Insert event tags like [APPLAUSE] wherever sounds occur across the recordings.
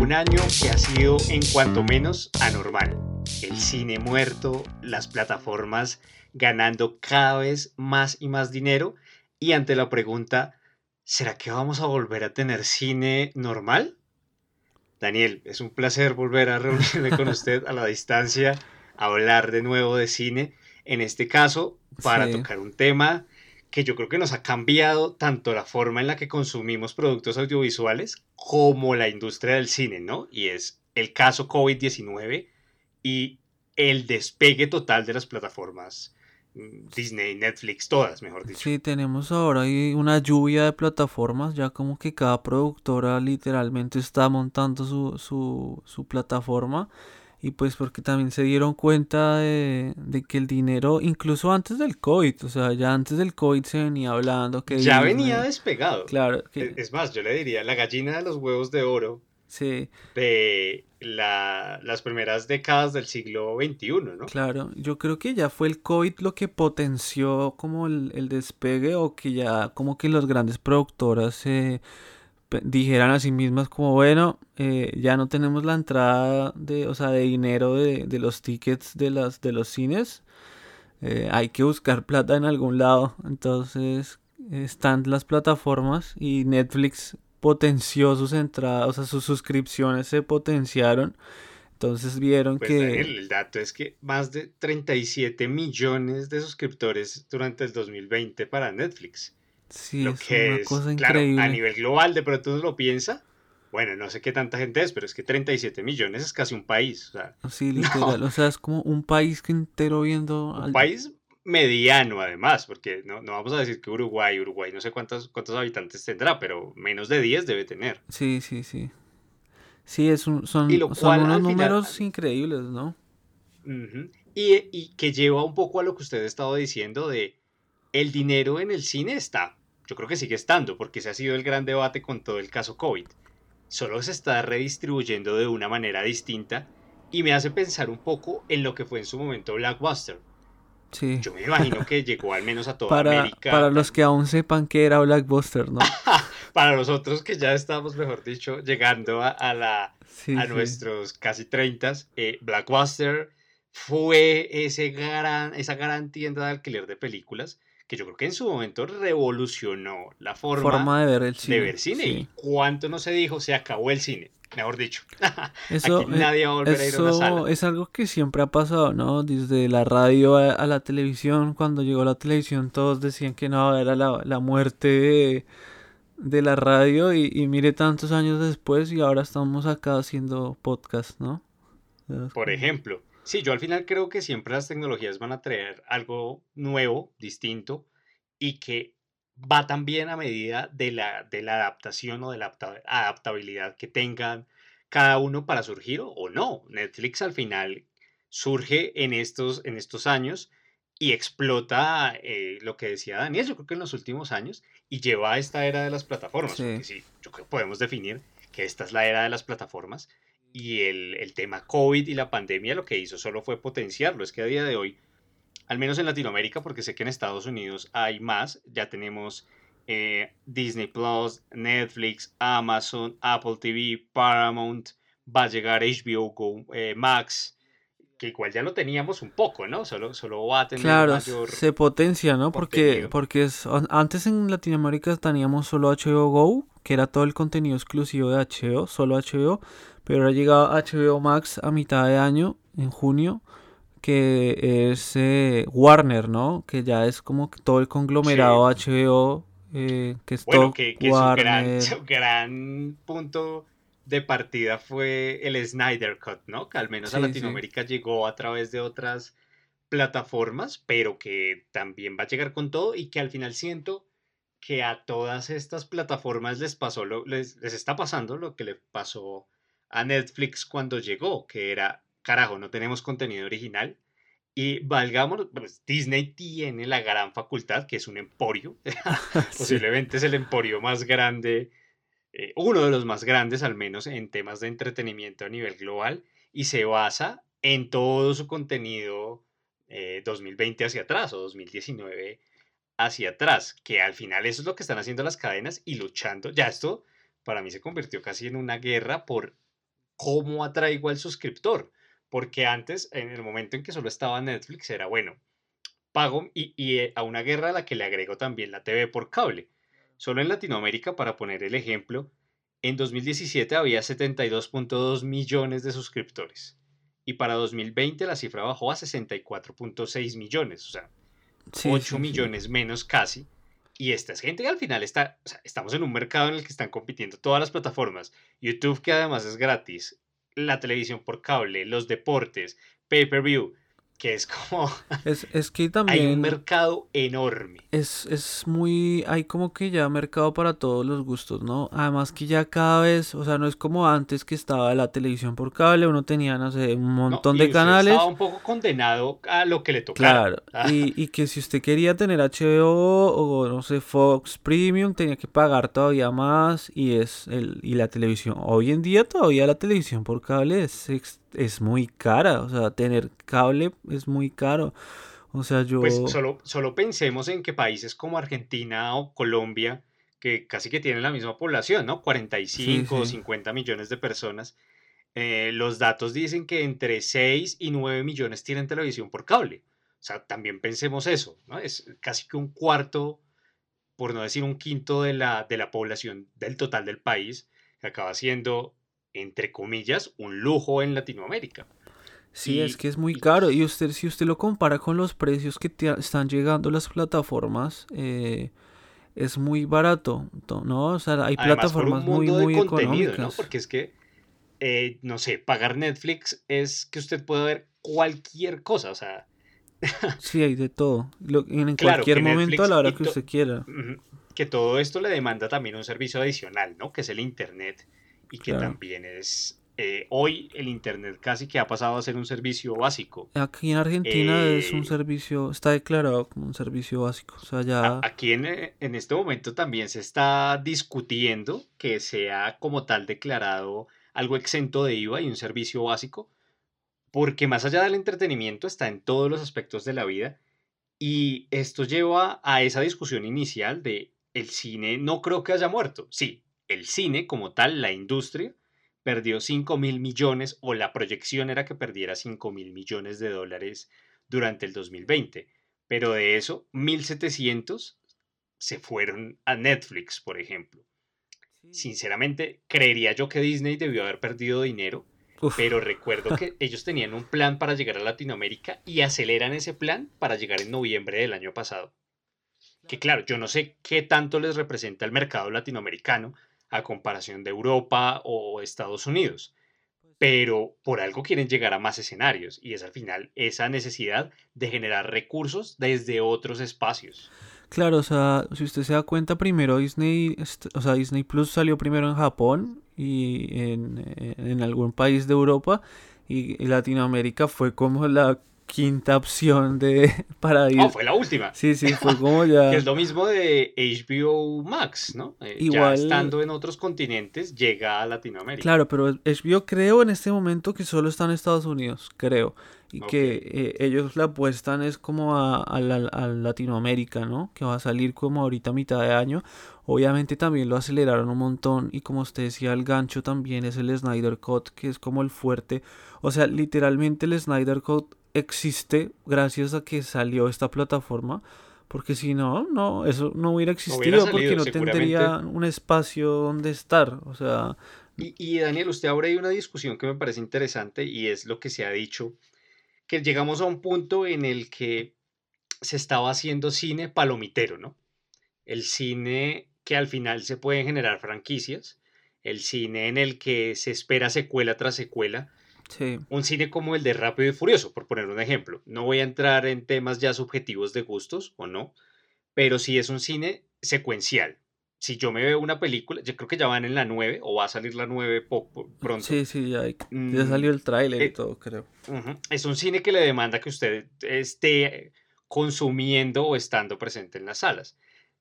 Un año que ha sido en cuanto menos anormal. El cine muerto, las plataformas ganando cada vez más y más dinero y ante la pregunta, ¿será que vamos a volver a tener cine normal? Daniel, es un placer volver a reunirme con [LAUGHS] usted a la distancia, a hablar de nuevo de cine, en este caso para Sí. tocar un tema que yo creo que nos ha cambiado tanto la forma en la que consumimos productos audiovisuales como la industria del cine, ¿no? Y es el caso COVID-19 y el despegue total de las plataformas Disney, Netflix, todas, mejor dicho. Sí, tenemos ahora una lluvia de plataformas, ya como que cada productora literalmente está montando su, su, su plataforma y pues porque también se dieron cuenta de, de que el dinero, incluso antes del COVID, o sea, ya antes del COVID se venía hablando que Ya Disney- venía despegado. Claro, que es más, yo le diría la gallina de los huevos de oro sí, de la- las primeras décadas del siglo XXI, ¿no? claro, yo creo que ya fue el COVID lo que potenció como el, el despegue o que ya como que las grandes productoras se pe- dijeran a sí mismas como bueno eh, ya no tenemos la entrada de o sea de dinero de, de los tickets de las de los cines eh, hay que buscar plata en algún lado entonces están las plataformas y Netflix potenció sus entradas o sea sus suscripciones se potenciaron entonces vieron Pues que el dato es que más de 37 millones de suscriptores durante el 2020 para Netflix. sí lo es que una es, cosa claro, a increíble nivel global, de pronto uno lo piensa. Bueno, no sé qué tanta gente es, pero es que 37 millones es casi un país. O sea, sí literal [LAUGHS] o sea es como un país que entero viendo un al- país mediano además, porque no, no vamos a decir que Uruguay, Uruguay no sé cuántos, cuántos habitantes tendrá, pero menos de 10 debe tener. Sí, sí, sí. Sí, es un- son, Y lo son unos final- números increíbles, ¿no? Y, y que lleva un poco a lo que usted ha estado diciendo de el dinero en el cine está. Yo creo que sigue estando, porque ese ha sido el gran debate con todo el caso COVID. Solo se está redistribuyendo de una manera distinta y me hace pensar un poco en lo que fue en su momento Blackbuster. Sí. Yo me imagino que llegó al menos a toda Para, América. para los que aún sepan que era Blackbuster, ¿no? [LAUGHS] Para nosotros que ya estamos, mejor dicho, llegando a, a la, Sí, a sí. nuestros casi 30, eh, Blackbuster fue ese gran, esa gran tienda de alquiler de películas que yo creo que en su momento revolucionó la forma, Forma de ver el de cine. ver cine. sí. Y cuánto no se dijo, se acabó el cine, mejor dicho. [LAUGHS] Eso, Aquí eh, nadie va a volver a ir a una eso sala. es algo que siempre ha pasado, ¿no? Desde la radio a, a la televisión, cuando llegó la televisión todos decían que no, era la, la muerte de, de la radio y, y mire tantos años después y ahora estamos acá haciendo podcast, ¿no? Por ejemplo, sí, yo al final creo que siempre las tecnologías van a traer algo nuevo, distinto, y que va también a medida de la, de la adaptación o de la adapta- adaptabilidad que tengan cada uno para surgir o, o no. Netflix al final surge en estos, en estos años y explota eh, lo que decía Daniel, yo creo que en los últimos años, y lleva a esta era de las plataformas, Sí. porque sí, yo creo que podemos definir que esta es la era de las plataformas y el, el tema COVID y la pandemia lo que hizo solo fue potenciarlo. Es que a día de hoy, al menos en Latinoamérica, porque sé que en Estados Unidos hay más, ya tenemos eh, Disney Plus, Netflix, Amazon, Apple TV, Paramount, va a llegar HBO Go, eh, Max, que igual ya lo teníamos un poco, ¿no? Solo, solo va a tener Claro, mayor... se potencia, ¿no? Porque, porque es- an- antes en Latinoamérica teníamos solo HBO Go, que era todo el contenido exclusivo de HBO, solo HBO, pero ahora llega HBO Max a mitad de año, en junio, que es eh, Warner, ¿no? Que ya es como todo el conglomerado HBO, eh, que es Bueno, todo que, que su, gran, Warner. [LAUGHS] su gran punto de partida fue el Snyder Cut, ¿no? Que al menos a sí. Latinoamérica llegó a través de otras plataformas, pero que también va a llegar con todo y que al final siento que a todas estas plataformas les pasó lo, les, les está pasando lo que le pasó a Netflix cuando llegó, que era, carajo, no tenemos contenido original. Y valgamos, pues Disney tiene la gran facultad, que es un emporio, [LAUGHS] [LAUGHS] Sí. posiblemente es el emporio más grande eh, uno de los más grandes al menos en temas de entretenimiento a nivel global y se basa en todo su contenido 2020 eh, hacia atrás o 2019 hacia atrás, que al final eso es lo que están haciendo las cadenas y luchando. Ya esto para mí se convirtió casi en una guerra por cómo atraigo al suscriptor, porque antes, en el momento en que solo estaba Netflix, era bueno, pago y, y eh, a una guerra a la que le agrego también la TV por cable. Solo en Latinoamérica, para poner el ejemplo, en 2017 había 72.2 millones de suscriptores y para 2020 la cifra bajó a 64.6 millones, o sea, 8 millones menos casi. Y esta es gente que al final está, o sea, estamos en un mercado en el que están compitiendo todas las plataformas. YouTube que además es gratis, la televisión por cable, los deportes, pay-per-view que es como... [LAUGHS] Es, es que también... Hay un mercado enorme. Es, es muy... Hay como que ya mercado para todos los gustos, ¿no? Además que ya cada vez, o sea, no es como antes que estaba la televisión por cable, uno tenía, no sé, un montón de canales. Estaba un poco condenado a lo que le tocaba. Claro, ah. y, y que si usted quería tener HBO o, no sé, Fox Premium, tenía que pagar todavía más y es el, y la televisión. Hoy en día todavía la televisión por cable es es muy cara, o sea, tener cable es muy caro. O sea, yo... Pues solo, solo pensemos en que países como Argentina o Colombia, que casi que tienen la misma población, ¿no? 45 o 50 millones de personas, eh, los datos dicen que entre 6 y 9 millones tienen televisión por cable. O sea, también pensemos eso, ¿no? Es casi que un cuarto, por no decir un quinto de la, de la población del total del país, que acaba siendo entre comillas, un lujo en Latinoamérica. Sí, es que es muy caro. Y usted, si usted lo compara con los precios que están llegando las plataformas, eh, es muy barato, ¿no? O sea, hay plataformas muy, muy económicas. ¿no? Porque es que, eh, no sé, pagar Netflix es que usted puede ver cualquier cosa, o sea... [LAUGHS] sí, hay de todo. en cualquier momento a la hora que usted quiera. Que todo esto le demanda también un servicio adicional, ¿no? Que es el Internet y que también es eh, hoy el internet casi que ha pasado a ser un servicio básico. Aquí en Argentina es un eh, servicio, está declarado como un servicio básico. O sea, ya... Aquí en, eh, en, este momento también se está discutiendo que sea como tal declarado algo exento de IVA y un servicio básico, porque más allá del entretenimiento está en todos los aspectos de la vida y esto lleva a esa discusión inicial de el cine no creo que haya muerto. Sí, el cine como tal, la industria, perdió 5 mil millones o la proyección era que perdiera 5 mil millones de dólares durante el 2020. Pero de eso, 1.700 se fueron a Netflix, por ejemplo. Sinceramente, creería yo que Disney debió haber perdido dinero, pero recuerdo [LAUGHS] que ellos tenían un plan para llegar a Latinoamérica y aceleran ese plan para llegar en noviembre del año pasado. Que claro, yo no sé qué tanto les representa el mercado latinoamericano, a comparación de Europa o Estados Unidos. Pero por algo quieren llegar a más escenarios y es al final esa necesidad de generar recursos desde otros espacios. Claro, o sea, si usted se da cuenta, primero Disney, o sea, Disney Plus salió primero en Japón y en, en algún país de Europa y Latinoamérica fue como la quinta opción de [LAUGHS] para ir. No, fue la última. Sí, sí, fue como ya. [LAUGHS] que es lo mismo de HBO Max, ¿no? Eh, Igual. Ya estando en otros continentes, llega a Latinoamérica. Claro, pero HBO creo en este momento que solo está en Estados Unidos, creo. Y que eh, ellos la apuestan es como a, a, Latinoamérica, ¿no? Que va a salir como ahorita a mitad de año. Obviamente también lo aceleraron un montón y como usted decía, el gancho también es el Snyder Cut, que es como el fuerte. O sea, literalmente el Snyder Cut existe gracias a que salió esta plataforma. Porque si no, no, eso no hubiera existido porque no tendría un espacio donde estar. O sea. Y, y, Daniel, usted abre ahí una discusión que me parece interesante y es lo que se ha dicho, que llegamos a un punto en el que se estaba haciendo cine palomitero, ¿no? El cine que al final se pueden generar franquicias, el cine en el que se espera secuela tras secuela, un cine como el de Rápido y Furioso, por poner un ejemplo. No voy a entrar en temas ya subjetivos de gustos o no, pero sí es un cine secuencial. Si yo me veo una película, yo creo que ya van en la 9 o va a salir la 9 pronto. Sí, sí, ya, mm, salió el tráiler y eh, todo, creo. Es un cine que le demanda que usted esté consumiendo o estando presente en las salas.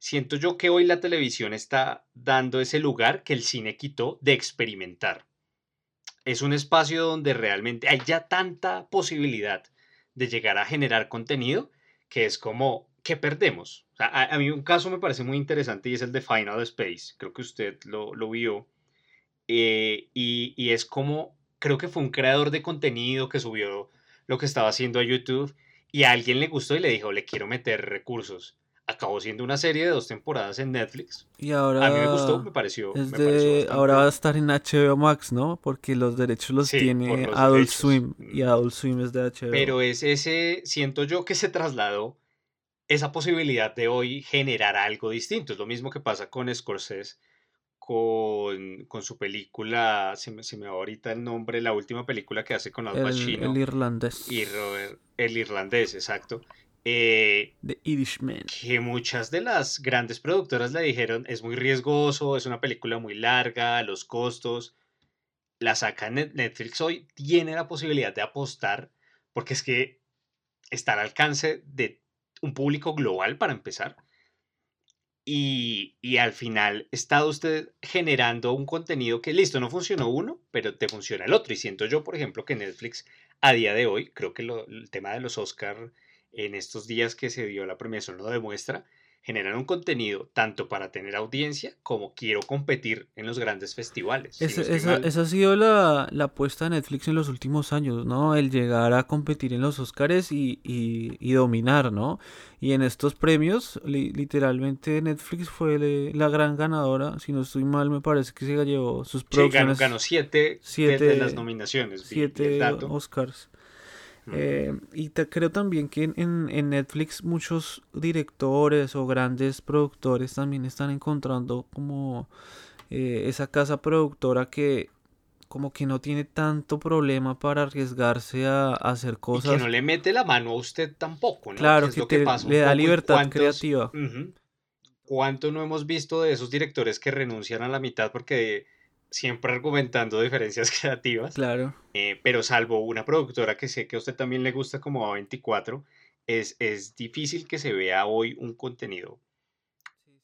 Siento yo que hoy la televisión está dando ese lugar que el cine quitó de experimentar. Es un espacio donde realmente hay ya tanta posibilidad de llegar a generar contenido que es como, ¿qué perdemos? a, mí un caso me parece muy interesante y es el de Final Space. Creo que usted lo, vio. Eh, y, y es como, creo que fue un creador de contenido que subió lo que estaba haciendo a YouTube y a alguien le gustó y le dijo, le quiero meter recursos acabó siendo una serie de dos temporadas en Netflix. Y ahora. A mí me gustó, me pareció. ahora va a estar en HBO Max, ¿no? Porque los derechos los tiene Adult Swim. Y mm. Adult Swim es de HBO. Pero es ese. Siento yo que se trasladó esa posibilidad de hoy generar algo distinto. Es lo mismo que pasa con Scorsese. Con, con su película, se me, se me va ahorita el nombre, la última película que hace con Al Pacino. El, irlandés. Y Robert, el irlandés, exacto eh, The Irishman. Que muchas de las grandes productoras le dijeron es muy riesgoso, es una película muy larga, los costos. La saca Netflix hoy, tiene la posibilidad de apostar, porque es que está al alcance de un público global para empezar. Y, y, al final está usted generando un contenido que listo, no funcionó uno, pero te funciona el otro. Y siento yo, por ejemplo, que Netflix a día de hoy, creo que el tema de los Oscar en estos días que se dio la premiación lo demuestra, generar un contenido tanto para tener audiencia como quiero competir en los grandes festivales. esa, ha sido la, la, apuesta de Netflix en los últimos años, ¿no? El llegar a competir en los Oscars y, y, dominar, ¿no? Y en estos premios, literalmente Netflix fue la gran ganadora. Si no estoy mal, me parece que se llevó sus producciones. Sí, ganó, siete, de las nominaciones. Siete Oscars. Eh, y te, creo también que en, en, Netflix muchos directores o grandes productores también están encontrando como eh, esa casa productora que como que no tiene tanto problema para arriesgarse a, hacer cosas. Y que no le mete la mano a usted tampoco, ¿no? Claro, que, le da libertad creativa. ¿Cuánto no hemos visto de esos directores que renuncian a la mitad porque siempre argumentando diferencias [LAUGHS] creativas. Claro. Eh, pero salvo una productora que sé que a usted también le gusta como A24, es, es difícil que se vea hoy un contenido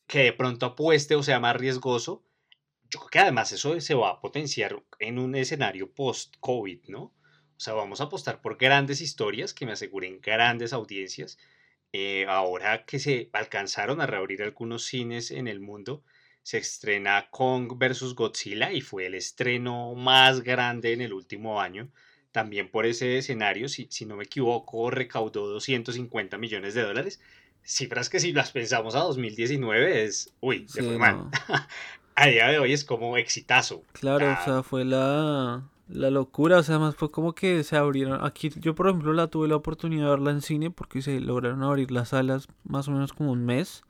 que de pronto apueste o sea más riesgoso. Yo creo que además eso se va a potenciar en un escenario post-COVID, ¿no? O sea, vamos a apostar por grandes historias que me aseguren grandes audiencias. Eh, ahora que se alcanzaron a reabrir algunos cines en el mundo, se estrena Kong vs. Godzilla y fue el estreno más grande en el último año. También por ese escenario, si, si no me equivoco, recaudó 250 millones de dólares. Cifras que si las pensamos a 2019 es, uy, se fue mal. [LAUGHS] a día de hoy es como exitazo. Claro, o sea, fue la, la locura, o sea, más fue como que se abrieron, aquí yo por ejemplo la tuve la oportunidad de verla en cine porque se lograron abrir las salas más o menos como un mes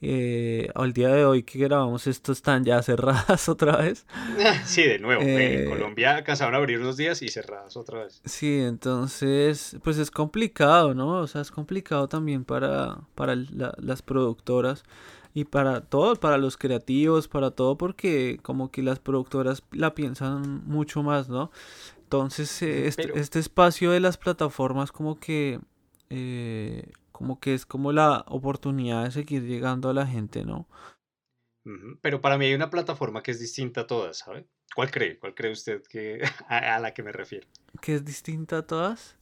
eh, al día de hoy que grabamos esto están ya cerradas [LAUGHS] otra vez. [LAUGHS] Sí, de nuevo. en eh, Colombia acabaron a abrir unos días y cerradas otra vez. Sí, entonces, pues es complicado, ¿no? O sea, es complicado también para, para las productoras y para todo, para los creativos, para todo, porque como que las productoras la piensan mucho más, ¿no? Entonces, eh, este, este, espacio de las plataformas como que... Eh, como que es como la oportunidad de seguir llegando a la gente, ¿no? Pero para mí hay una plataforma que es distinta a todas, ¿sabe? ¿Cuál cree? ¿Cuál cree usted que [LAUGHS] a, la que me refiero? ¿Que es distinta a todas?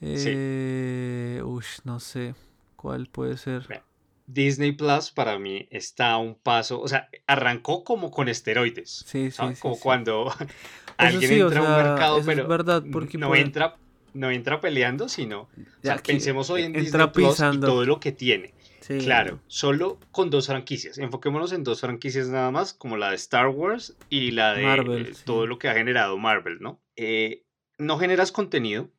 Eh, Uy, no sé. ¿Cuál puede ser? Disney Plus para mí está a un paso, o sea, arrancó como con esteroides. Sí, sí, Como cuando [LAUGHS] alguien entra a un mercado, pero es verdad, porque no entra no entra peleando, sino pensemos hoy en Disney Plus y todo lo que tiene. Claro, solo con dos franquicias. Enfoquémonos en dos franquicias nada más, como la de Star Wars y la de eh, todo lo que ha generado Marvel, ¿no? Eh, no generas contenido.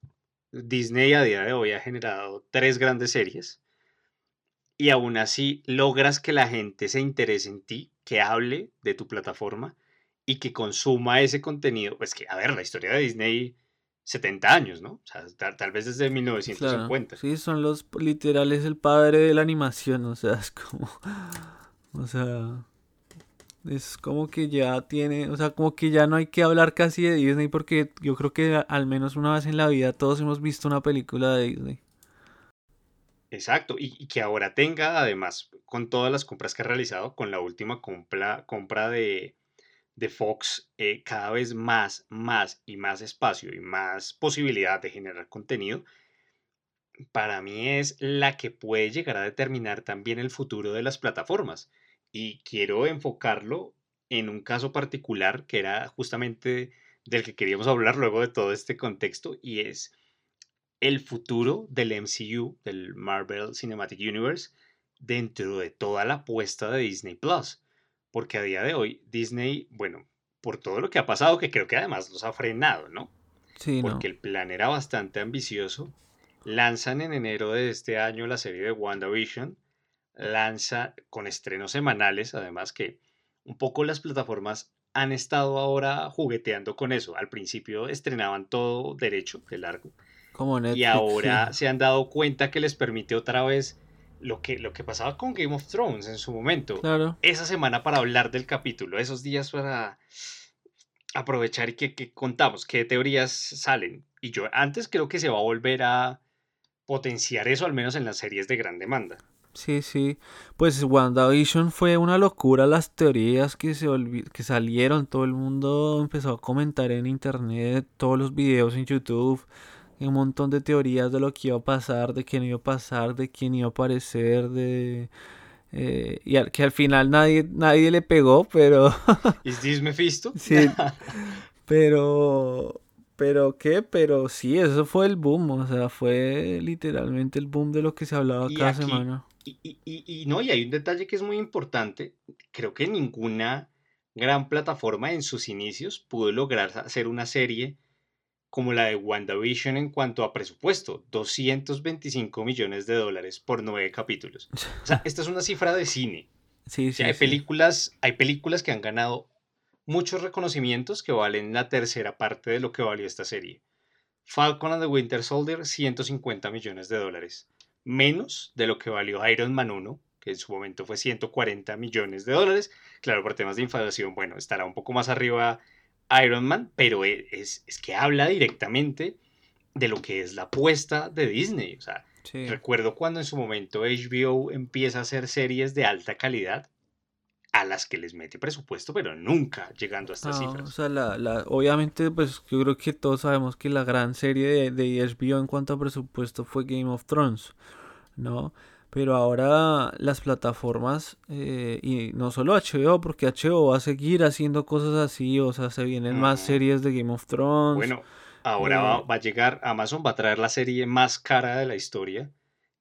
Disney a día de hoy ha generado tres grandes series. Y aún así logras que la gente se interese en ti, que hable de tu plataforma y que consuma ese contenido. Pues que, a ver, la historia de Disney 70 años, ¿no? O sea, tal, vez desde 1950. sí, son los literales el padre de la animación, o sea, [LAUGHS] es como, o sea, es como que ya tiene, o sea, como que ya no hay que hablar casi de Disney porque yo creo que al menos una vez en la vida todos hemos visto una película de Disney. Exacto, y, que ahora tenga, además, con todas las compras que ha realizado, con la última compra, compra de, de Fox, eh, cada vez más, más y más espacio y más posibilidad de generar contenido, para mí es la que puede llegar a determinar también el futuro de las plataformas. Y quiero enfocarlo en un caso particular que era justamente del que queríamos hablar luego de todo este contexto, y es el futuro del MCU, del Marvel Cinematic Universe, dentro de toda la apuesta de Disney Plus. Porque a día de hoy, Disney, bueno, por todo lo que ha pasado, que creo que además los ha frenado, ¿no? Sí. Porque el plan era bastante ambicioso. Lanzan en enero de este año la serie de WandaVision. Lanza con estrenos semanales, además que un poco las plataformas han estado ahora jugueteando con eso. Al principio estrenaban todo derecho, de largo y ahora se han dado cuenta que les permite otra vez lo que, lo que pasaba con Game of Thrones en su momento. Claro. Esa semana para hablar del capítulo, esos días para aprovechar y que, contamos, qué teorías salen. Y yo antes creo que se va a volver a potenciar eso, al menos en las series de gran demanda. Sí, sí. Pues WandaVision fue una locura las teorías que, se que salieron. Todo el mundo empezó a comentar en internet, todos los videos en YouTube un montón de teorías de lo que iba a pasar, de quién iba a pasar, de quién iba a aparecer, de... Eh, y al, que al final nadie, nadie le pegó, pero... ¿Es this Mephisto? sí. [LAUGHS] Pero... Pero qué, pero sí, eso fue el boom, o sea, fue literalmente el boom de lo que se hablaba cada semana. Y, y, y, no, y hay un detalle que es muy importante, creo que ninguna gran plataforma en sus inicios pudo lograr hacer una serie como la de WandaVision en cuanto a presupuesto, 225 millones de dólares por nueve capítulos. O sea, [LAUGHS] esta es una cifra de cine. Sí, sí, hay, Películas, hay películas que han ganado muchos reconocimientos que valen la tercera parte de lo que valió esta serie. Falcon and the Winter Soldier, 150 millones de dólares. Menos de lo que valió Iron Man 1, que en su momento fue 140 millones de dólares. Claro, por temas de inflación, bueno, estará un poco más arriba Iron Man, pero e, es, que habla directamente de lo que es la apuesta de Disney. O sea, recuerdo cuando en su momento HBO empieza a hacer series de alta calidad a las que les mete presupuesto, pero nunca llegando a estas cifras. O sea, la, obviamente, pues yo creo que todos sabemos que la gran serie de, de HBO en cuanto a presupuesto fue Game of Thrones, ¿no? Pero ahora las plataformas, eh, y no solo HBO, porque HBO va a seguir haciendo cosas así, o sea, se vienen más series de Game of Thrones. Bueno, ahora va, eh, va, a llegar, Amazon va a traer la serie más cara de la historia,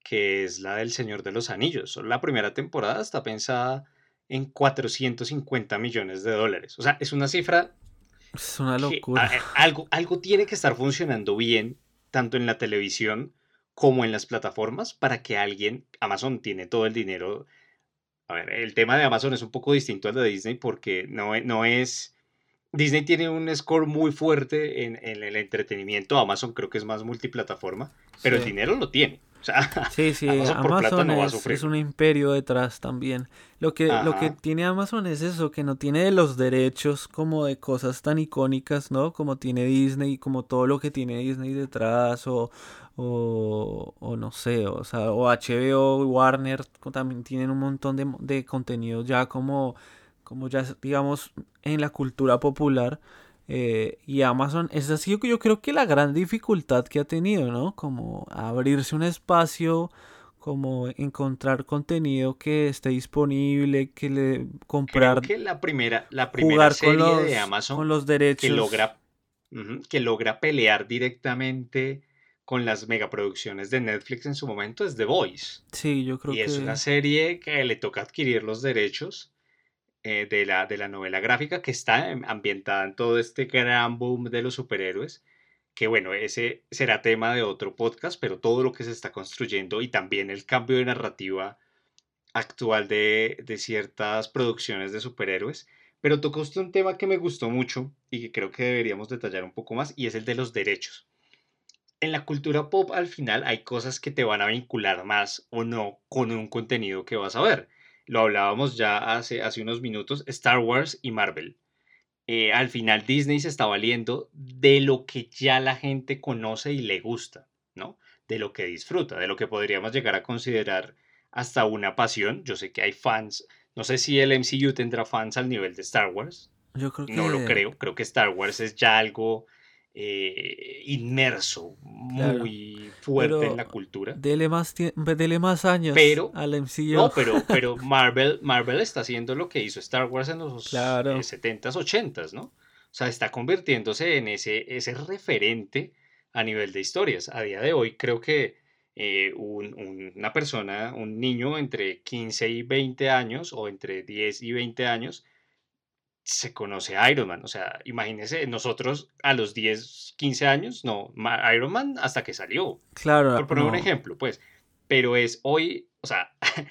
que es la del Señor de los Anillos. La primera temporada está pensada en 450 millones de dólares. O sea, es una cifra... Es una locura. algo, algo tiene que estar funcionando bien, tanto en la televisión como en las plataformas para que alguien, Amazon tiene todo el dinero. A ver, el tema de Amazon es un poco distinto al de Disney porque no, e, no es... Disney tiene un score muy fuerte en, el entretenimiento, Amazon creo que es más multiplataforma, pero el dinero lo tiene. Sí, sí, [LAUGHS] Amazon, es, un imperio detrás también. Lo que, lo que tiene Amazon es eso, que no tiene los derechos como de cosas tan icónicas, ¿no? Como tiene Disney, como todo lo que tiene Disney detrás, o, o, no sé, o sea, o HBO, Warner también tienen un montón de, de contenido ya como, como ya digamos en la cultura popular. Eh, y Amazon es así yo creo que la gran dificultad que ha tenido, ¿no? Como abrirse un espacio, como encontrar contenido que esté disponible, que le comprar. Creo que la primera, la primera serie de Amazon con los derechos. Que logra, que logra pelear directamente con las megaproducciones de Netflix en su momento es The Voice. Sí, yo creo que. Y es una serie que le toca adquirir los derechos eh, de, la, de la novela gráfica que está ambientada en todo este gran boom de los superhéroes, que bueno, ese será tema de otro podcast, pero todo lo que se está construyendo y también el cambio de narrativa actual de, de ciertas producciones de superhéroes. Pero tocó usted un tema que me gustó mucho y que creo que deberíamos detallar un poco más, y es el de los derechos. En la cultura pop al final hay cosas que te van a vincular más o no con un contenido que vas a ver lo hablábamos ya hace, hace unos minutos, Star Wars y Marvel. Eh, al final Disney se está valiendo de lo que ya la gente conoce y le gusta, ¿no? de lo que disfruta, de lo que podríamos llegar a considerar hasta una pasión. Yo sé que hay fans, no sé si el MCU tendrá fans al nivel de Star Wars. Yo creo que... No lo creo, creo que Star Wars es ya algo eh, inmerso, muy fuerte en la cultura. Dele más, dele más años pero, al MCU. No, pero, [LAUGHS] pero Marvel, Marvel está haciendo lo que hizo Star Wars en los 70s, 80s, ¿no? O sea, está convirtiéndose en ese, ese referente a nivel de historias. A día de hoy creo que eh, una persona, un niño entre 15 y 20 años o entre 10 y 20 años, se conoce a Iron Man. O sea, imagínense, nosotros a los 10, 15 años, no, Iron Man hasta que salió. Claro. Por poner un ejemplo, pues. Pero es hoy, o sea, [LAUGHS]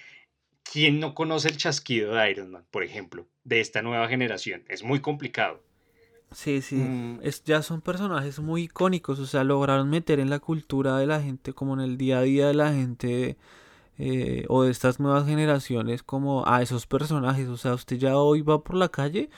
¿quién no conoce el chasquido de Iron Man, por ejemplo, de esta nueva generación? Es muy complicado. Sí, sí. Mm. Es, ya son personajes muy icónicos, o sea, lograron meter en la cultura de la gente, como en el día a día de la gente, eh, o de estas nuevas generaciones, como a esos personajes. O sea, usted ya hoy va por la calle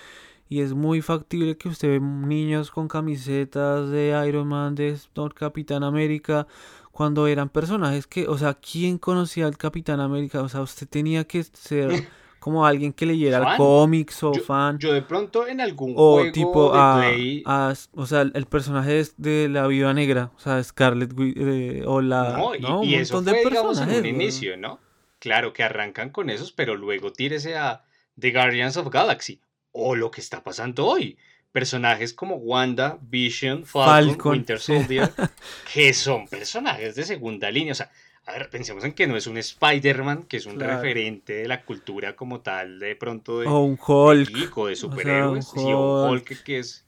y es muy factible que usted ve niños con camisetas de Iron Man, de Capitán América, cuando eran personajes que, o sea, ¿quién conocía al Capitán América? O sea, usted tenía que ser [LAUGHS] como alguien que leyera cómics o fan. Yo de pronto en algún o juego tipo de play... o sea, el personaje de la Viuda Negra, o sea, Scarlet eh, o la no, y, eso fue, digamos, en un inicio, ¿no? Claro que arrancan con esos, pero luego tírese a The Guardians of Galaxy o lo que está pasando hoy. Personajes como Wanda, Vision, Falcon, Winter Soldier, [LAUGHS] que son personajes de segunda línea. O sea, a ver, pensemos en que no es un Spider-Man, que es un referente de la cultura como tal, de pronto de, o un Hulk, de, superhéroes, o sí, un Hulk que es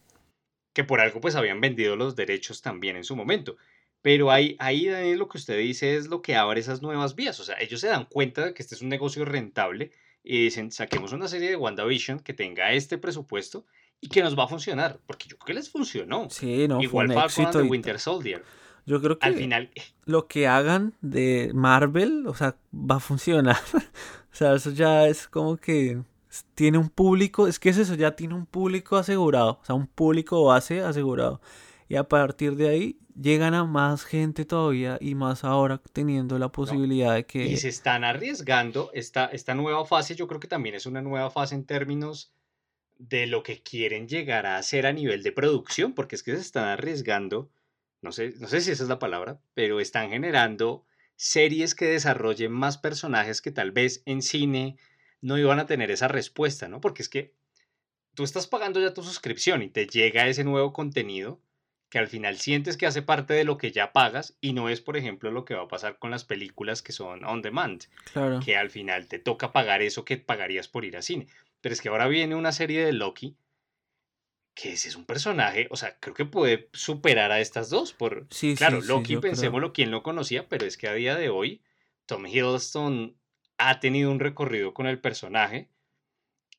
que por algo pues habían vendido los derechos también en su momento. Pero ahí, ahí Daniel, lo que usted dice es lo que abre esas nuevas vías. O sea, ellos se dan cuenta de que este es un negocio rentable y dicen, saquemos una serie de WandaVision que tenga este presupuesto y que nos va a funcionar. Porque yo creo que les funcionó. Sí, no, Igual fue un Falcon de Winter Soldier. Yo creo que al final lo que hagan de Marvel, o sea, va a funcionar. [LAUGHS] o sea, eso ya es como que tiene un público, es que es eso, ya tiene un público asegurado, o sea, un público base asegurado. Y a partir de ahí llegan a más gente todavía y más ahora teniendo la posibilidad de que... Y se están arriesgando, esta, esta nueva fase yo creo que también es una nueva fase en términos de lo que quieren llegar a hacer a nivel de producción, porque es que se están arriesgando no sé, no sé si esa es la palabra, pero están generando series que desarrollen más personajes que tal vez en cine no iban a tener esa respuesta, ¿no? Porque es que tú estás pagando ya tu suscripción y te llega ese nuevo contenido que al final sientes que hace parte de lo que ya pagas y no es, por ejemplo, lo que va a pasar con las películas que son on demand, claro. que al final te toca pagar eso que pagarías por ir a cine. Pero es que ahora viene una serie de Loki que ese es un personaje, o sea, creo que puede superar a estas dos. Por, sí, claro, sí, Loki, pensémoslo, quien lo conocía, pero es que a día de hoy Tom Hiddleston ha tenido un recorrido con el personaje.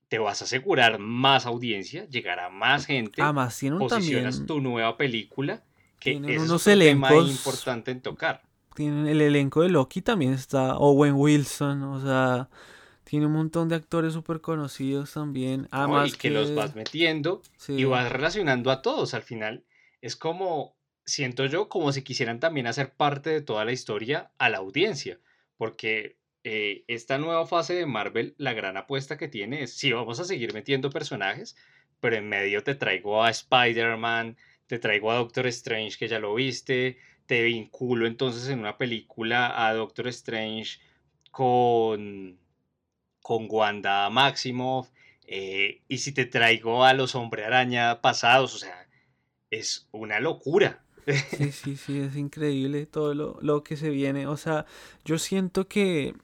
Te vas a asegurar más audiencia, llegará más gente. Además, tiene posicionas tu nueva película, que es unos un elencos, tema importante en tocar. Tienen el elenco de Loki también está Owen Wilson, o sea, tiene un montón de actores súper conocidos también. Además y que, los vas metiendo y vas relacionando a todos. Al final es como, siento yo, como si quisieran también hacer parte de toda la historia a la audiencia. Porque eh, esta nueva fase de Marvel, la gran apuesta que tiene es, sí, vamos a seguir metiendo personajes, pero en medio te traigo a Spider-Man, te traigo a Doctor Strange, que ya lo viste, te vinculo entonces en una película a Doctor Strange con con Wanda Maximoff, eh, y si te traigo a los Hombre Araña pasados, o sea, es una locura. Sí, sí, sí, es increíble todo lo, lo que se viene. O sea, yo siento que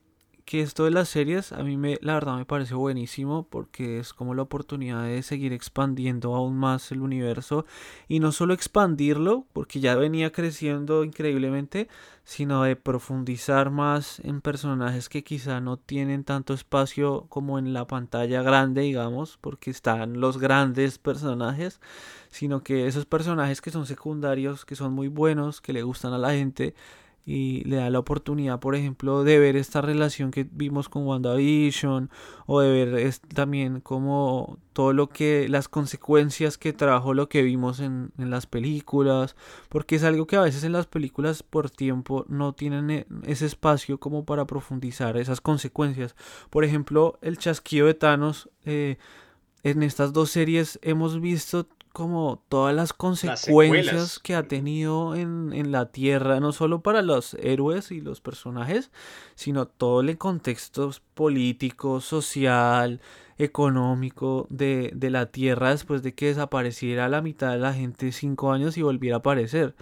que esto de las series a mí me, la verdad me parece buenísimo porque es como la oportunidad de seguir expandiendo aún más el universo y no solo expandirlo porque ya venía creciendo increíblemente sino de profundizar más en personajes que quizá no tienen tanto espacio como en la pantalla grande digamos porque están los grandes personajes sino que esos personajes que son secundarios que son muy buenos que le gustan a la gente y le da la oportunidad, por ejemplo, de ver esta relación que vimos con WandaVision o de ver también como todo lo que las consecuencias que trajo lo que vimos en, en, las películas, porque es algo que a veces en las películas por tiempo no tienen e, ese espacio como para profundizar esas consecuencias. Por ejemplo, el chasquido de Thanos. Eh, en estas dos series hemos visto como todas las consecuencias que ha tenido en, la Tierra, no solo para los héroes y los personajes, sino todo el contexto político, social, económico de, de la Tierra después de que desapareciera la mitad de la gente cinco años y volviera a aparecer.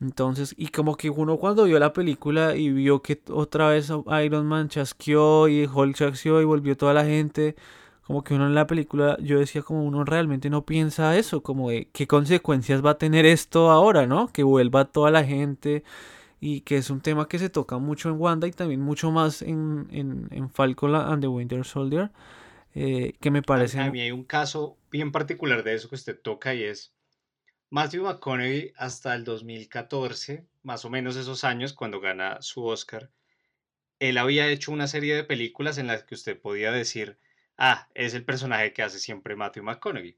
Entonces, y como que uno cuando vio la película y vio que otra vez Iron Man chasqueó y Hulk chasqueó y volvió toda la gente, como que uno en la película, yo decía como uno realmente no piensa eso, como de qué consecuencias va a tener esto ahora, ¿no? Que vuelva toda la gente y que es un tema que se toca mucho en Wanda y también mucho más en, en, en Falcon and the Winter Soldier, eh, que me parece... A, mí hay un caso bien particular de eso que usted toca y es Matthew McConaughey hasta el 2014, más o menos esos años, cuando gana su Oscar, él había hecho una serie de películas en las que usted podía decir ah, es el personaje que hace siempre Matthew McConaughey.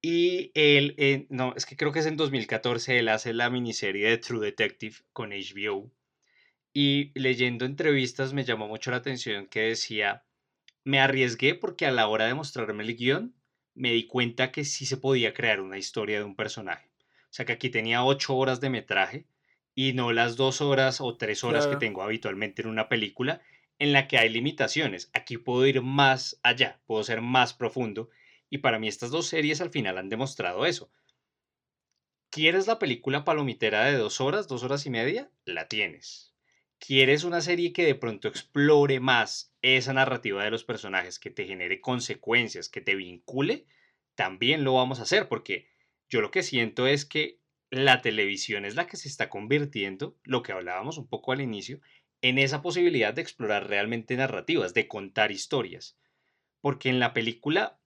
Y él, eh, no, es que creo que es en 2014, él hace la miniserie de True Detective con HBO. Y leyendo entrevistas me llamó mucho la atención que decía, me arriesgué porque a la hora de mostrarme el guion, me di cuenta que sí se podía crear una historia de un personaje. O sea que aquí tenía ocho horas de metraje y no las dos horas o tres horas que tengo habitualmente en una película en la que hay limitaciones. Aquí puedo ir más allá, puedo ser más profundo. Y para mí estas dos series al final han demostrado eso. ¿Quieres la película palomitera de dos horas, dos horas y media? La tienes. ¿Quieres una serie que de pronto explore más esa narrativa de los personajes, que te genere consecuencias, que te vincule? También lo vamos a hacer porque yo lo que siento es que la televisión es la que se está convirtiendo, lo que hablábamos un poco al inicio, en esa posibilidad de explorar realmente narrativas, de contar historias. Porque en la película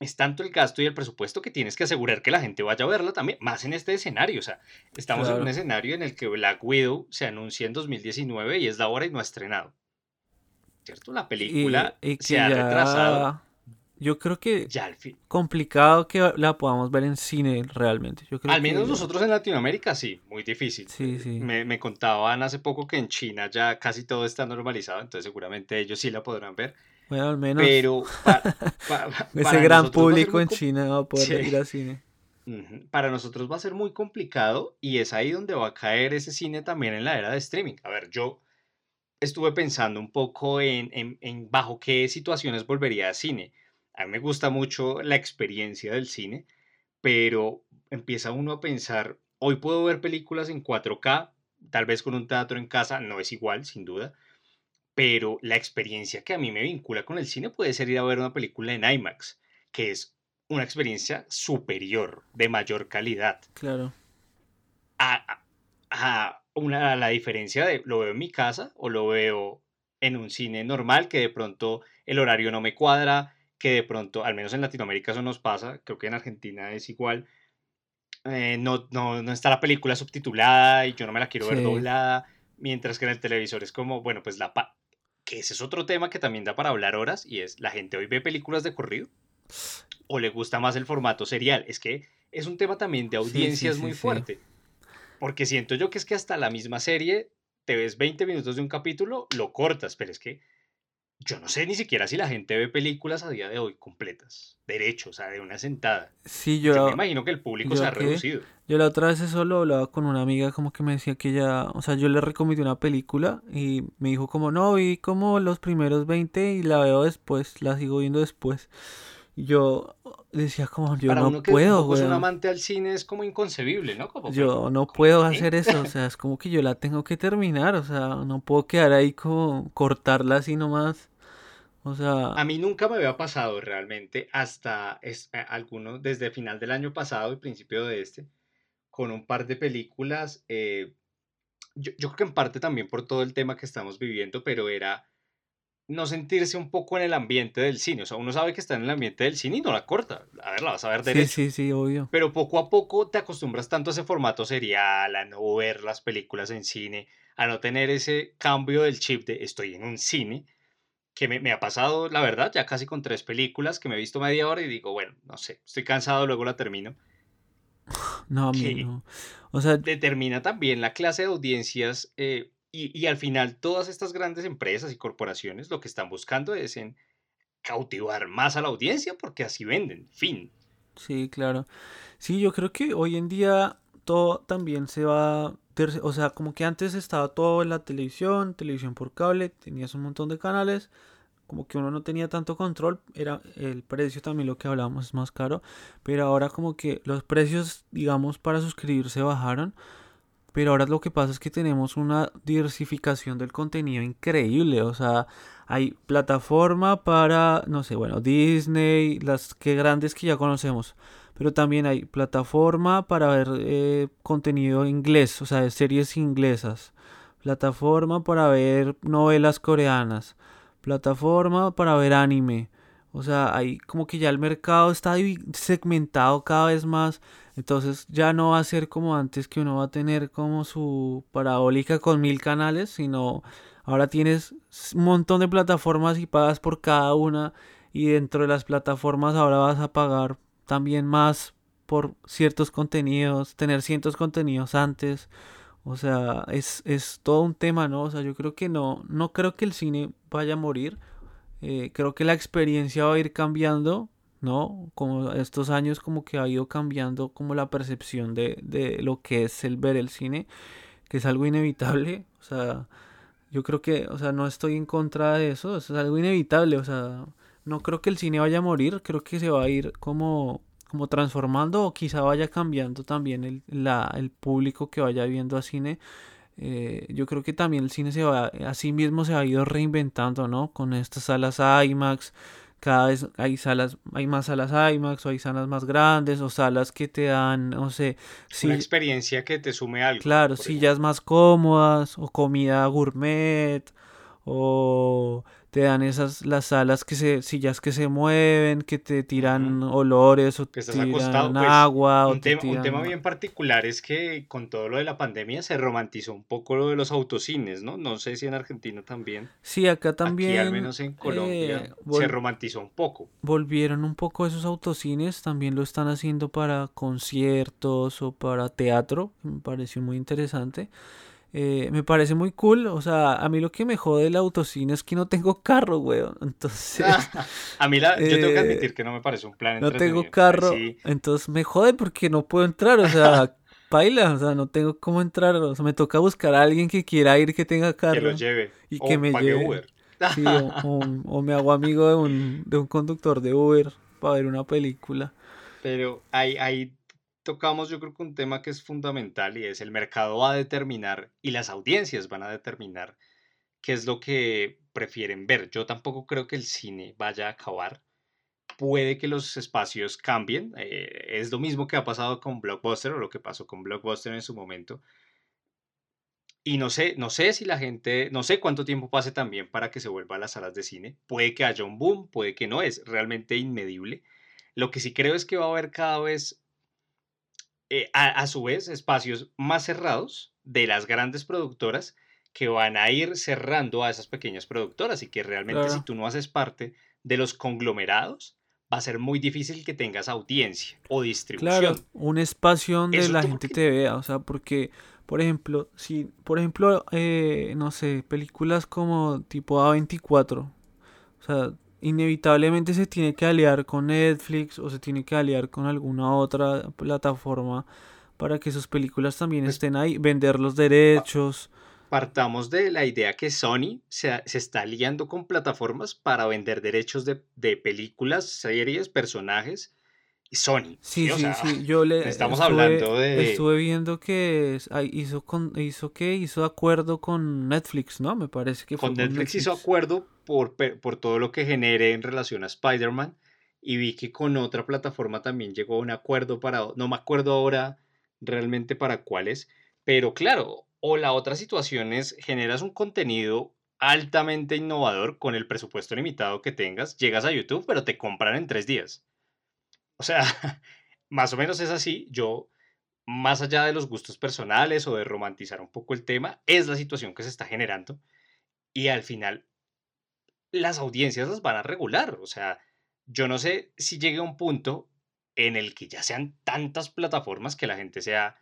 es tanto el gasto y el presupuesto que tienes que asegurar que la gente vaya a verla también, más en este escenario. O sea, estamos en un escenario en el que Black Widow se anuncia en 2019 y es la hora y no ha estrenado. ¿Cierto? La película se ha retrasado. Yo creo que ya al fin. complicado que la podamos ver en cine realmente. Yo creo al menos nosotros en Latinoamérica sí, muy difícil. Sí, sí. Me, me, contaban hace poco que en China ya casi todo está normalizado, entonces seguramente ellos sí la podrán ver. Bueno, al menos. Pero [LAUGHS] ese gran público en China va a poder ir al cine. [LAUGHS] Para nosotros va a ser muy complicado y es ahí donde va a caer ese cine también en la era de streaming. A ver, yo estuve pensando un poco en, en, en bajo qué situaciones volvería a cine a mí me gusta mucho la experiencia del cine, pero empieza uno a pensar, hoy puedo ver películas en 4K, tal vez con un teatro en casa, no es igual, sin duda, pero la experiencia que a mí me vincula con el cine puede ser ir a ver una película en IMAX, que es una experiencia superior, de mayor calidad. Claro. A, a, una, a la diferencia de lo veo en mi casa o lo veo en un cine normal que de pronto el horario no me cuadra, que de pronto, al menos en Latinoamérica eso nos pasa, creo que en Argentina es igual, eh, no, no, no, está la película subtitulada y yo no me la quiero ver doblada, mientras que en el televisor es como, bueno, pues la... Pa que ese es otro tema que también da para hablar horas y es, ¿la gente hoy ve películas de corrido? ¿O le gusta más el formato serial? Es que es un tema también de audiencias muy fuerte. Porque siento yo que es que hasta la misma serie, te ves 20 minutos de un capítulo, lo cortas, pero es que yo no sé ni siquiera si la gente ve películas a día de hoy completas, derecho, o sea, de una sentada. Sí, yo, yo me imagino que el público se ha reducido. Yo la otra vez eso lo hablaba con una amiga como que me decía que ella, o sea, yo le recomendé una película y me dijo como, no, vi como los primeros 20 y la veo después, la sigo viendo después. Yo decía como, yo no puedo, güey. un amante al cine es como inconcebible, ¿no? yo no puedo hacer eso, o sea, es como que yo la tengo que terminar, o sea, no puedo quedar ahí como cortarla así nomás. O sea... A mí nunca me había pasado realmente hasta es, eh, algunos, desde final del año pasado y principio de este, con un par de películas. Eh, yo, yo, creo que en parte también por todo el tema que estamos viviendo, pero era no sentirse un poco en el ambiente del cine. O sea, uno sabe que está en el ambiente del cine y no la corta. A ver, la vas a ver derecho. Sí, sí, sí, obvio. Pero poco a poco te acostumbras tanto a ese formato serial, a no ver las películas en cine, a no tener ese cambio del chip de estoy en un cine, que me, ha pasado, la verdad, ya casi con tres películas que me he visto media hora y digo, bueno, no sé, estoy cansado, luego la termino. No, a mí no. O sea, determina también la clase de audiencias eh, y, al final todas estas grandes empresas y corporaciones lo que están buscando es en cautivar más a la audiencia porque así venden, fin. Sí, claro. Sí, yo creo que hoy en día todo también se va, o sea, como que antes estaba todo en la televisión, televisión por cable, tenías un montón de canales, como que uno no tenía tanto control, era el precio también lo que hablábamos es más caro, pero ahora como que los precios, digamos, para suscribirse bajaron, pero ahora lo que pasa es que tenemos una diversificación del contenido increíble, o sea, hay plataforma para, no sé, bueno, Disney, las que grandes que ya conocemos, pero también hay plataforma para ver eh, contenido inglés, o sea, series inglesas, plataforma para ver novelas coreanas, plataforma para ver anime. O sea, hay como que ya el mercado está segmentado cada vez más. Entonces ya no va a ser como antes que uno va a tener como su parabólica con mil canales, sino ahora tienes un montón de plataformas y pagas por cada una. Y dentro de las plataformas ahora vas a pagar también más por ciertos contenidos, tener ciertos contenidos antes. O sea, es, es todo un tema, ¿no? O sea, yo creo que no, no creo que el cine vaya a morir. Eh, creo que la experiencia va a ir cambiando, ¿no? Como estos años como que ha ido cambiando como la percepción de, de lo que es el ver el cine, que es algo inevitable. O sea, yo creo que, o sea, no estoy en contra de eso, es algo inevitable. O sea, no creo que el cine vaya a morir, creo que se va a ir como como transformando o quizá vaya cambiando también el, la, el público que vaya viendo a cine. Eh, yo creo que también el cine se va, así mismo se ha ido reinventando, ¿no? Con estas salas IMAX, cada vez hay salas, hay más salas IMAX o hay salas más grandes o salas que te dan, no sé, una experiencia que te sume algo. Claro, sillas más cómodas o comida gourmet o te dan esas las salas que se sillas que se mueven que te tiran olores o te tiran pues, agua un, tema, un tema bien particular es que con todo lo de la pandemia se romantizó un poco lo de los autocines no no sé si en Argentina también. Sí acá también aquí al menos en Colombia eh, se romantizó un poco. volvieron un poco esos autocines también lo están haciendo para conciertos o para teatro me pareció muy interesante eh, me parece muy cool. O sea, a mí lo que me jode el autocine es que no tengo carro, weón. [LAUGHS] Entonces. [LAUGHS] a mí la, yo tengo que eh, admitir que no me parece un plan No tengo carro. Entonces me jode porque no puedo entrar. O sea, [LAUGHS] paila. O sea, no tengo cómo entrar. O sea, me toca buscar a alguien que quiera ir que tenga carro. Que lo lleve. Y que me lleve. Uber. Sí, o, me hago amigo de un, de un conductor de Uber para ver una película. Pero hay, hay tocamos yo creo que un tema que es fundamental y es el mercado va a determinar y las audiencias van a determinar qué es lo que prefieren ver. Yo tampoco creo que el cine vaya a acabar. Puede que los espacios cambien. Eh, es lo mismo que ha pasado con Blockbuster o lo que pasó con Blockbuster en su momento. Y no sé, no sé si la gente, no sé cuánto tiempo pase también para que se vuelva a las salas de cine. Puede que haya un boom, puede que no, es realmente inmedible. Lo que sí creo es que va a haber cada vez eh, a, su vez, espacios más cerrados de las grandes productoras que van a ir cerrando a esas pequeñas productoras y que realmente si tú no haces parte de los conglomerados, va a ser muy difícil que tengas audiencia o distribución. Claro, un espacio donde la gente te vea, o sea, porque, por ejemplo, si, por ejemplo, eh, no sé, películas como tipo A24, o sea, inevitablemente se tiene que aliar con Netflix o se tiene que aliar con alguna otra plataforma para que sus películas también pues estén ahí, vender los derechos. Partamos de la idea que Sony se, está aliando con plataformas para vender derechos de, de películas, series, personajes Sony. Sí, sí, sí, Yo le estamos hablando de. Estuve viendo que hizo con hizo que hizo acuerdo con Netflix, ¿no? Me parece que con Netflix, hizo acuerdo por, por todo lo que genere en relación a Spider-Man y vi que con otra plataforma también llegó a un acuerdo para no me acuerdo ahora realmente para cuáles, pero claro, o la otra situación es generas un contenido altamente innovador con el presupuesto limitado que tengas. Llegas a YouTube, pero te compran en tres días. O sea, [LAUGHS] más o menos es así. Yo, más allá de los gustos personales o de romantizar un poco el tema, es la situación que se está generando. Y al final, las audiencias las van a regular. O sea, yo no sé si llegue a un punto en el que ya sean tantas plataformas que la gente sea...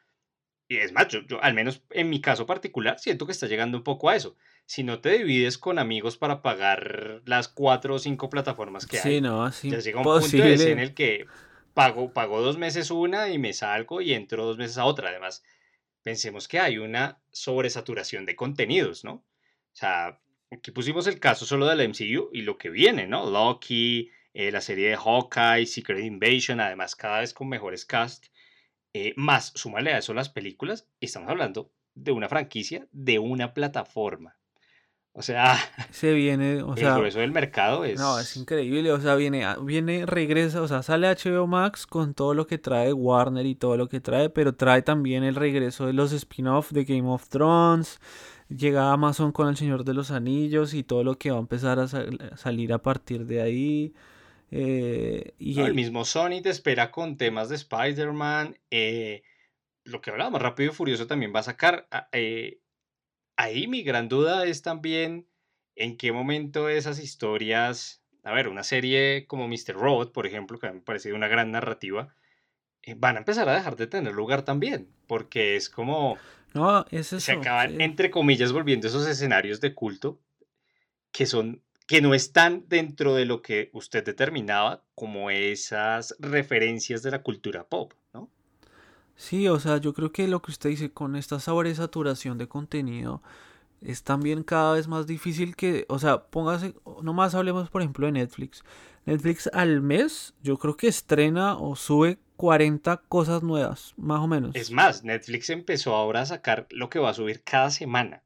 Y es más, yo, al menos en mi caso particular siento que está llegando un poco a eso. Si no te divides con amigos para pagar las cuatro o cinco plataformas que hay, no, ya llega un punto en el que pago, pago dos meses una y me salgo y entro dos meses a otra. Además, pensemos que hay una sobresaturación de contenidos, ¿no? O sea, aquí pusimos el caso solo de la MCU y lo que viene, ¿no? Loki, eh, la serie de Hawkeye, Secret Invasion, además cada vez con mejores cast, eh, más súmale a eso las películas, estamos hablando de una franquicia de una plataforma. O sea, [LAUGHS] se viene, o sea, el grueso del mercado es No, es increíble, o sea, viene viene regresa, o sea, sale HBO Max con todo lo que trae Warner y todo lo que trae, pero trae también el regreso de los spin-off de Game of Thrones. Llega Amazon con El Señor de los Anillos y todo lo que va a empezar a salir a partir de ahí. Eh, y el mismo Sony te espera con temas de Spider-Man. Eh, lo que hablábamos, Rápido y Furioso también va a sacar. Ah, eh, ahí mi gran duda es también en qué momento esas historias, a ver, una serie como Mr. Robot, por ejemplo, que me ha parecido una gran narrativa, van a empezar a dejar de tener lugar también, porque es como... No, es eso, Se acaban, entre comillas, volviendo esos escenarios de culto que son que no están dentro de lo que usted determinaba como esas referencias de la cultura pop, ¿no? Sí, o sea, yo creo que lo que usted dice con esta sobresaturación de contenido es también cada vez más difícil que, o sea, póngase, nomás hablemos por ejemplo de Netflix. Netflix al mes yo creo que estrena o sube 40 cosas nuevas, más o menos. Es más, Netflix empezó ahora a sacar lo que va a subir cada semana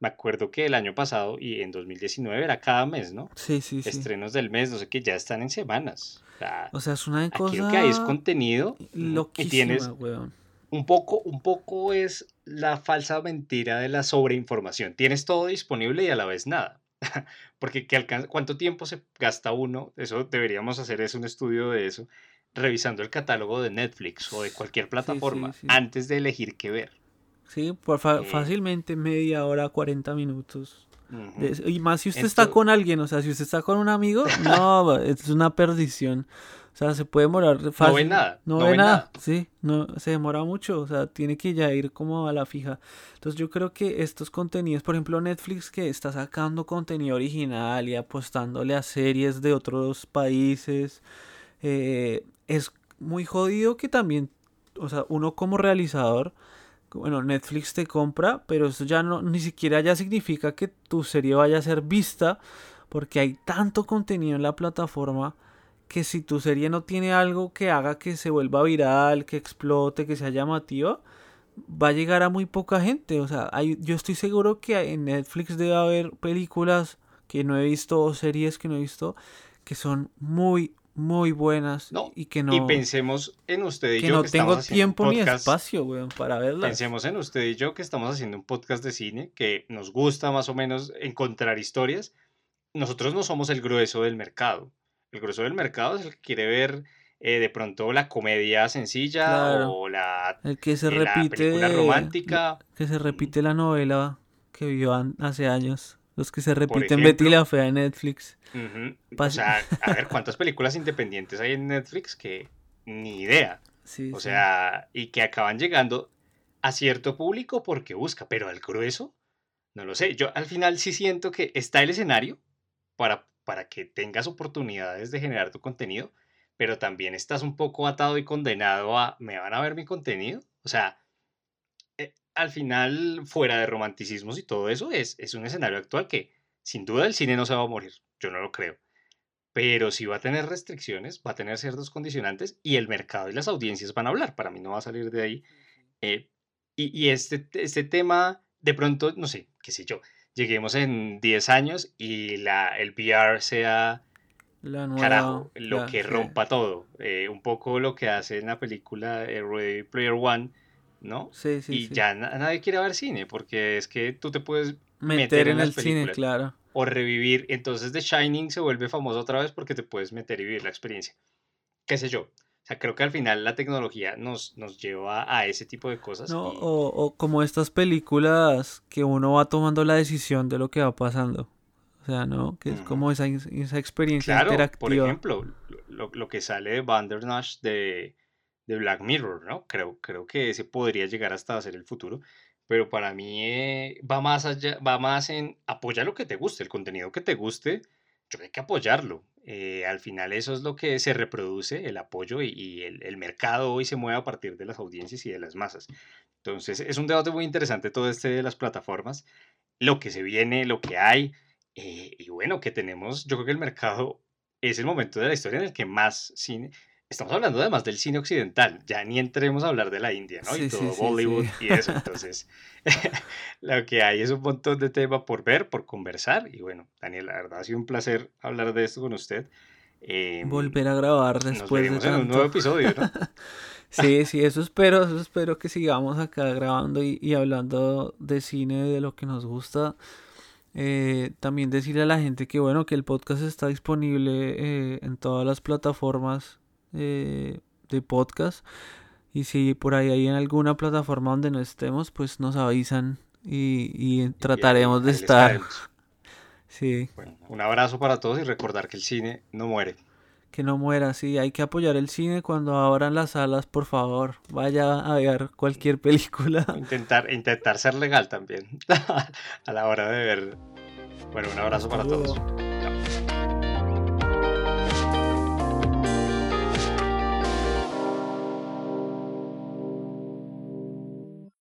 me acuerdo que el año pasado y en 2019 era cada mes, ¿no? Sí, sí, sí. Estrenos del mes, no sé qué, ya están en semanas. O sea, es una cosa. Aquí lo que hay es contenido y tienes un poco, un poco es la falsa mentira de la sobreinformación. Tienes todo disponible y a la vez nada. [LAUGHS] Porque ¿qué alcanza, ¿cuánto tiempo se gasta uno? Eso deberíamos hacer es un estudio de eso, revisando el catálogo de Netflix o de cualquier plataforma antes de elegir qué ver. Sí, por fácilmente media hora, 40 minutos. y más si usted está con alguien, o sea, si usted está con un amigo, [LAUGHS] no, es una perdición. O sea, se puede demorar fácil. No ve nada. No, ve, nada. Sí, no, se demora mucho. O sea, tiene que ya ir como a la fija. Entonces yo creo que estos contenidos, por ejemplo Netflix que está sacando contenido original y apostándole a series de otros países, eh, es muy jodido que también, o sea, uno como realizador bueno, Netflix te compra, pero eso ya no, ni siquiera ya significa que tu serie vaya a ser vista, porque hay tanto contenido en la plataforma que si tu serie no tiene algo que haga que se vuelva viral, que explote, que sea llamativa, va a llegar a muy poca gente. O sea, yo estoy seguro que en Netflix debe haber películas que no he visto o series que no he visto que son muy, muy buenas y que no y pensemos en usted y que yo no tengo tiempo ni espacio para verlas. Pensemos en usted y yo que estamos haciendo un podcast de cine que nos gusta más o menos encontrar historias. Nosotros no somos el grueso del mercado. El grueso del mercado es el que quiere ver eh, de pronto la comedia sencilla o la el que se eh, repite romántica. que se repite la novela que vio hace años los que se repiten Betty la Fea en Netflix. O sea, a ver, ¿cuántas películas independientes hay en Netflix que ni idea? o sea, y que acaban llegando a cierto público porque busca, pero al grueso, no lo sé. Yo al final sí siento que está el escenario para, para que tengas oportunidades de generar tu contenido, pero también estás un poco atado y condenado a, ¿me van a ver mi contenido? O sea, al final, fuera de romanticismos y todo eso, es, es un escenario actual que sin duda el cine no se va a morir, yo no lo creo. Pero sí va a tener restricciones, va a tener ciertos condicionantes y el mercado y las audiencias van a hablar. Para mí no va a salir de ahí. Eh, y, este, este tema, de pronto, no sé, qué sé yo, lleguemos en 10 años y la, el VR sea la carajo, lo que rompa todo. Eh, un poco lo que hace en la película eh, Ready Player One, ¿no? Sí, sí. Y ya nadie quiere ver cine, porque es que tú te puedes meter, en, el cine, claro. O revivir. Entonces The Shining se vuelve famoso otra vez porque te puedes meter y vivir la experiencia. ¿Qué sé yo? O sea, creo que al final la tecnología nos, nos lleva a ese tipo de cosas. No, o, como estas películas que uno va tomando la decisión de lo que va pasando. O sea, ¿no? Que es como esa, esa experiencia claro, interactiva. Por ejemplo, lo, lo, que sale de Bandersnatch de, de Black Mirror, ¿no? Creo, creo que ese podría llegar hasta ser el futuro pero para mí eh, va más allá, va más en apoyar lo que te guste, el contenido que te guste, yo hay que apoyarlo. Eh, al final eso es lo que se reproduce, el apoyo y, el, mercado hoy se mueve a partir de las audiencias y de las masas. Entonces es un debate muy interesante todo este de las plataformas, lo que se viene, lo que hay, eh, y bueno, que tenemos, yo creo que el mercado es el momento de la historia en el que más cine, estamos hablando además del cine occidental, ya ni entremos a hablar de la India, ¿no? y todo Bollywood y eso. Entonces, [LAUGHS] lo que hay es un montón de tema por ver, por conversar. Y bueno, Daniel, la verdad ha sido un placer hablar de esto con usted. Em, Volver a grabar después nos de en un nuevo episodio, ¿no? [LAUGHS] sí, sí, eso espero, eso espero que sigamos acá grabando y, hablando de cine, de lo que nos gusta. Eh, también decirle a la gente que bueno, que el podcast está disponible eh, en todas las plataformas eh, de podcast. Y si por ahí hay en alguna plataforma donde no estemos, pues nos avisan y, trataremos de estar. [LAUGHS] Sí. un abrazo para todos y recordar que el cine no muere. Que no muera, sí, hay que apoyar el cine cuando abran las salas, por favor. Vaya a ver cualquier película. [LAUGHS] Intentar, intentar ser legal también [LAUGHS] a la hora de ver. Bueno, un abrazo para todos. Chao.